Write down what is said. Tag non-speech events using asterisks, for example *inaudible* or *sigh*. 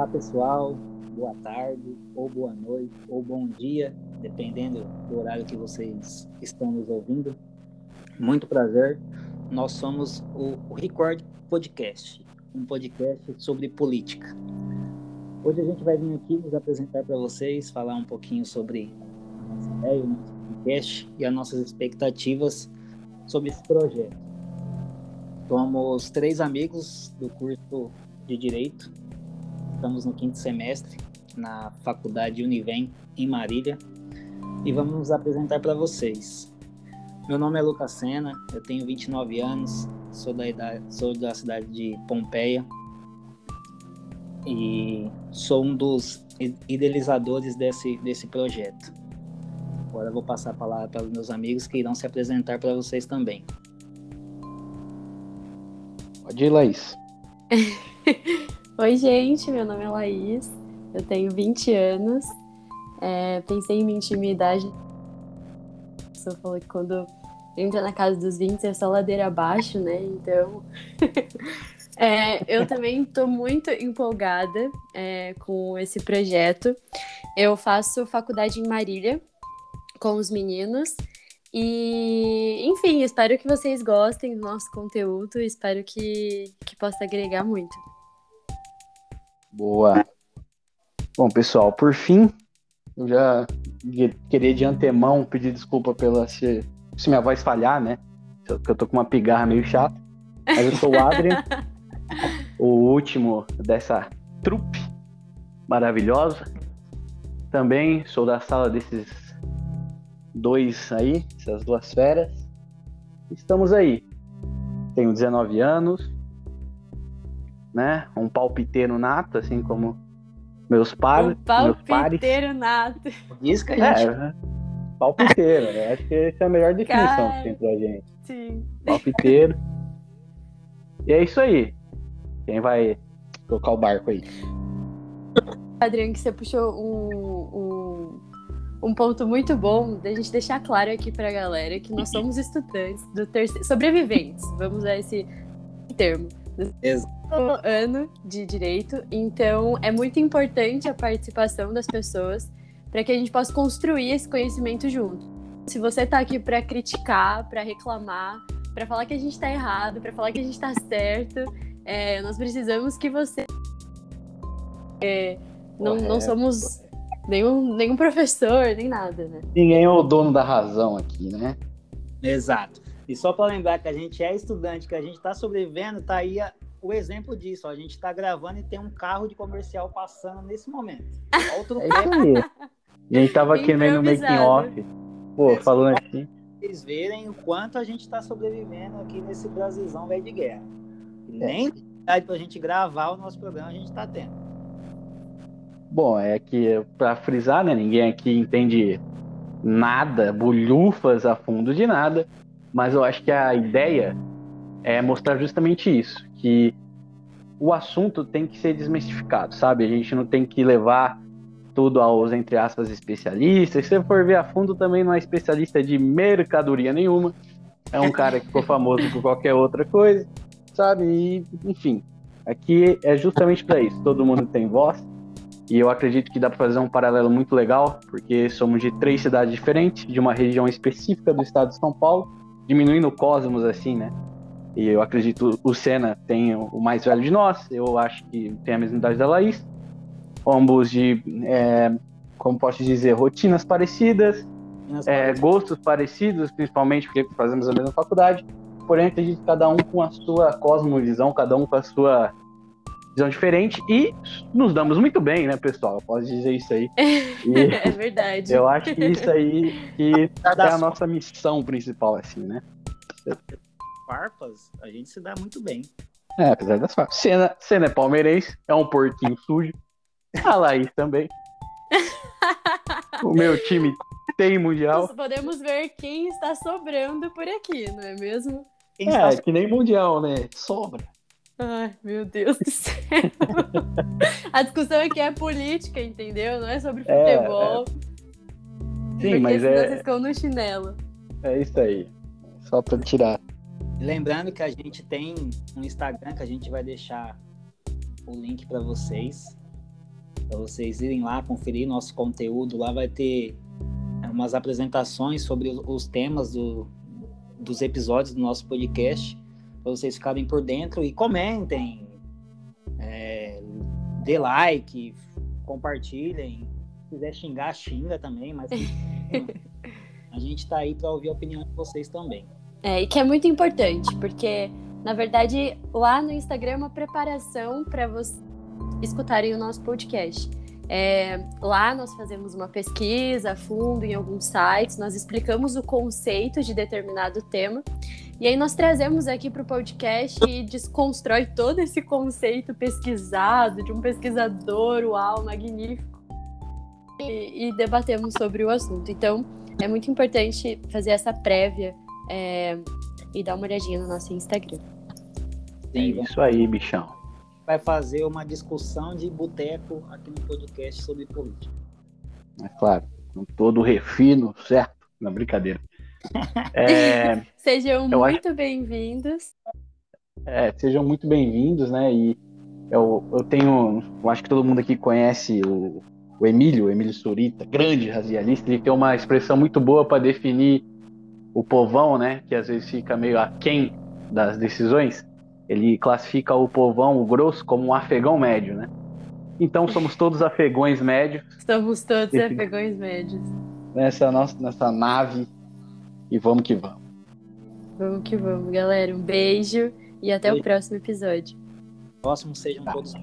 Olá pessoal, boa tarde, ou boa noite, ou bom dia, dependendo do horário que vocês estão nos ouvindo. Muito prazer, nós somos o, Record Podcast, um podcast sobre política. Hoje a gente vai vir aqui nos apresentar para vocês, falar um pouquinho sobre a nossa ideia, o nosso podcast e as nossas expectativas sobre esse projeto. Somos três amigos do curso de Direito, estamos no quinto semestre na Faculdade Univem, em Marília, e vamos nos apresentar para vocês. Meu nome é Lucas Sena, eu tenho 29 anos, sou da, idade, sou da cidade de Pompeia e sou um dos idealizadores desse, desse projeto. Agora eu vou passar a palavra para os meus amigos que irão se apresentar para vocês também. Pode ir, Laís. *laughs* Oi, gente, meu nome é Laís, eu tenho 20 anos. É, pensei em minha intimidade. A pessoa falou que quando entra na casa dos 20 é só ladeira abaixo, né? Então. *laughs* é, eu também estou muito empolgada é, com esse projeto. Eu faço faculdade em Marília com os meninos. E, enfim, espero que vocês gostem do nosso conteúdo. Espero que, que possa agregar muito. Boa. Bom, pessoal, por fim, eu já queria de antemão pedir desculpa pela se, se minha voz falhar, né? Que eu tô com uma pigarra meio chata. Mas eu sou o Adrian, *laughs* o último dessa trupe maravilhosa. Também sou da sala desses dois aí, essas duas feras. Estamos aí. Tenho 19 anos, né? Um palpiteiro nato, assim como meus, par, um. Palpiteiro nato. Isso que a gente... É, palpiteiro, né? Acho que essa é a melhor definição Cara, que tem pra gente. Sim. Palpiteiro. e é isso aí. Quem vai tocar o barco aí? Adriano, que você puxou um, um, um ponto muito bom da gente deixar claro aqui pra galera que nós somos estudantes do terceiro, sobreviventes, vamos usar esse termo. Exato ano de direito, então é muito importante a participação das pessoas para que a gente possa construir esse conhecimento junto. Se você está aqui para criticar, para reclamar, para falar que a gente está errado, para falar que a gente está certo, é, nós precisamos que você. É, não, não somos nenhum, nenhum professor, nem nada, né? Ninguém é o dono da razão aqui, né? Exato. E só para lembrar que a gente é estudante, que a gente está sobrevivendo, tá aí a, o exemplo disso. Ó, a gente está gravando e tem um carro de comercial passando nesse momento. Outro é isso aí. A gente tava aqui meio no making off. Pô, falando assim. Vocês verem o quanto a gente está sobrevivendo aqui nesse Brasilzão velho de guerra. É. nem para a gente gravar o nosso programa a gente está tendo. Bom, é que para frisar, né? Ninguém aqui entende nada, bolhufas a fundo de nada, mas eu acho que a ideia é mostrar justamente isso, que o assunto tem que ser desmistificado, sabe? A gente não tem que levar tudo aos, entre aspas, especialistas. Se você for ver a fundo, também não é especialista de mercadoria nenhuma. É um cara que ficou famoso por qualquer outra coisa, sabe? E, enfim, aqui é justamente para isso. Todo mundo tem voz. E eu acredito que dá para fazer um paralelo muito legal, porque somos de três cidades diferentes, de uma região específica do estado de São Paulo, diminuindo o cosmos assim, né? E eu acredito o Senna tem o mais velho de nós, eu acho que tem a mesma idade da Laís. Ambos de, é, como posso dizer, rotinas parecidas, é, gostos parecidos, principalmente porque fazemos a mesma faculdade. Porém, acredito cada um com a sua cosmovisão, cada um com a sua visão diferente e nos damos muito bem, né, pessoal? Eu posso dizer isso aí. *laughs* E é verdade. Eu acho que isso aí que *laughs* é a nossa missão principal, assim, né? Farpas, a gente se dá muito bem. É, apesar das farpas. Cena, Cena é palmeirense, é um porquinho sujo. A Laís também. *laughs* o meu time tem mundial. Nós podemos ver quem está sobrando por aqui, não é mesmo? Quem é, está... que nem mundial, né? Sobra. Ai, meu Deus do céu. *laughs* A discussão aqui é política, entendeu? Não é sobre futebol. É, é... Sim, mas é. Vocês ficam no chinelo. É isso aí. Só pra tirar. Lembrando que a gente tem um Instagram que a gente vai deixar o link para vocês. para vocês irem lá conferir nosso conteúdo. Lá vai ter é, umas apresentações sobre os temas do, dos episódios do nosso podcast, para vocês ficarem por dentro e comentem, é, dê like, compartilhem. Se quiser xingar, xinga também, mas *laughs* a gente está aí para ouvir a opinião de vocês também. É, e que é muito importante, porque, na verdade, lá no Instagram é uma preparação para vocês escutarem o nosso podcast. É, lá nós fazemos uma pesquisa a fundo em alguns sites, nós explicamos o conceito de determinado tema, e aí nós trazemos aqui para o podcast e desconstrói todo esse conceito pesquisado de um pesquisador, uau, magnífico, e, e debatemos sobre o assunto. Então, é muito importante fazer essa prévia é, e dar uma olhadinha no nosso Instagram. Sim, é isso aí, bichão. Vai fazer uma discussão de boteco aqui no podcast sobre política. É claro, com todo refino, certo? Na brincadeira. *laughs* É, *laughs* sejam muito acho... bem-vindos. É, sejam muito bem-vindos, né? E eu, eu tenho. Eu acho que todo mundo aqui conhece o, o Emílio, o Emílio Surita, grande radialista. Ele tem uma expressão muito boa para definir o povão, né? Que às vezes fica meio aquém das decisões. Ele classifica o povão, o grosso, como um afegão médio, né? Então somos todos afegões médios. *laughs* Somos todos esse... afegões médios. Nessa, nossa, nessa nave e vamos que vamos. Vamos que vamos, galera. Um beijo e até o próximo episódio. Próximo sejam tá. todos